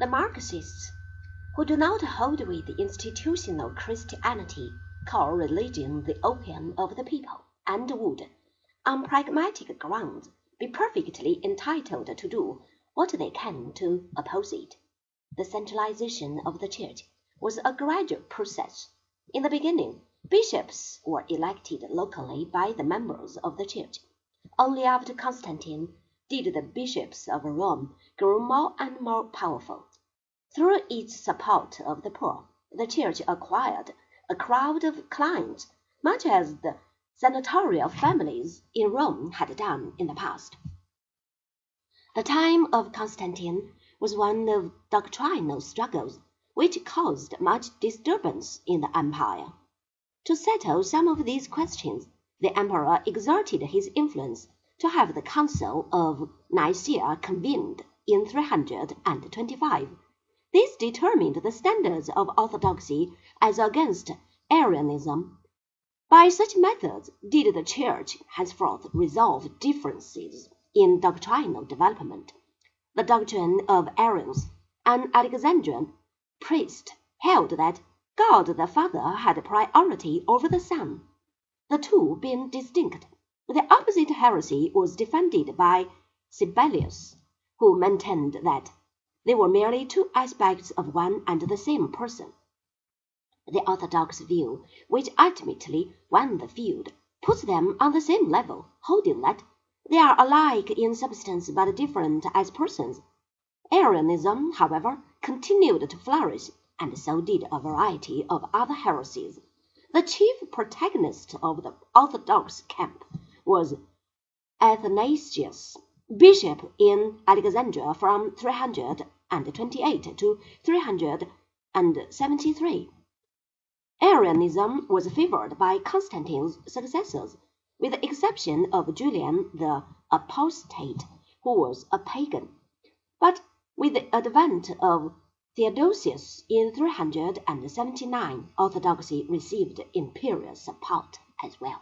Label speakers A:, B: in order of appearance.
A: The Marxists, who do not hold with institutional Christianity, call religion the opium of the people, and would, on pragmatic grounds, be perfectly entitled to do what they can to oppose it. The centralization of the Church was a gradual process. In the beginning, bishops were elected locally by the members of the Church. Only after Constantine did the bishops of Rome grow more and more powerful. Through its support of the poor, the Church acquired a crowd of clients, much as the senatorial families in Rome had done in the past. The time of Constantine was one of doctrinal struggles, which caused much disturbance in the empire. To settle some of these questions, the emperor exerted his influence to have the Council of Nicaea convened in 325. This determined the standards of orthodoxy as against Arianism. By such methods did the Church henceforth resolve differences in doctrinal development. The doctrine of Arius, an Alexandrian priest, held that God the Father had priority over the Son, the two being distinct. The opposite heresy was defended by Sabellius, who maintained that they were merely two aspects of one and the same person. The orthodox view, which ultimately won the field, puts them on the same level, holding that they are alike in substance but different as persons. Arianism, however, continued to flourish, and so did a variety of other heresies. The chief protagonist of the orthodox camp was Athanasius, bishop in Alexandria from 328 to 373. Arianism was favored by Constantine's successors, with the exception of Julian the Apostate, who was a pagan. But with the advent of Theodosius in 379, orthodoxy received imperial support as well.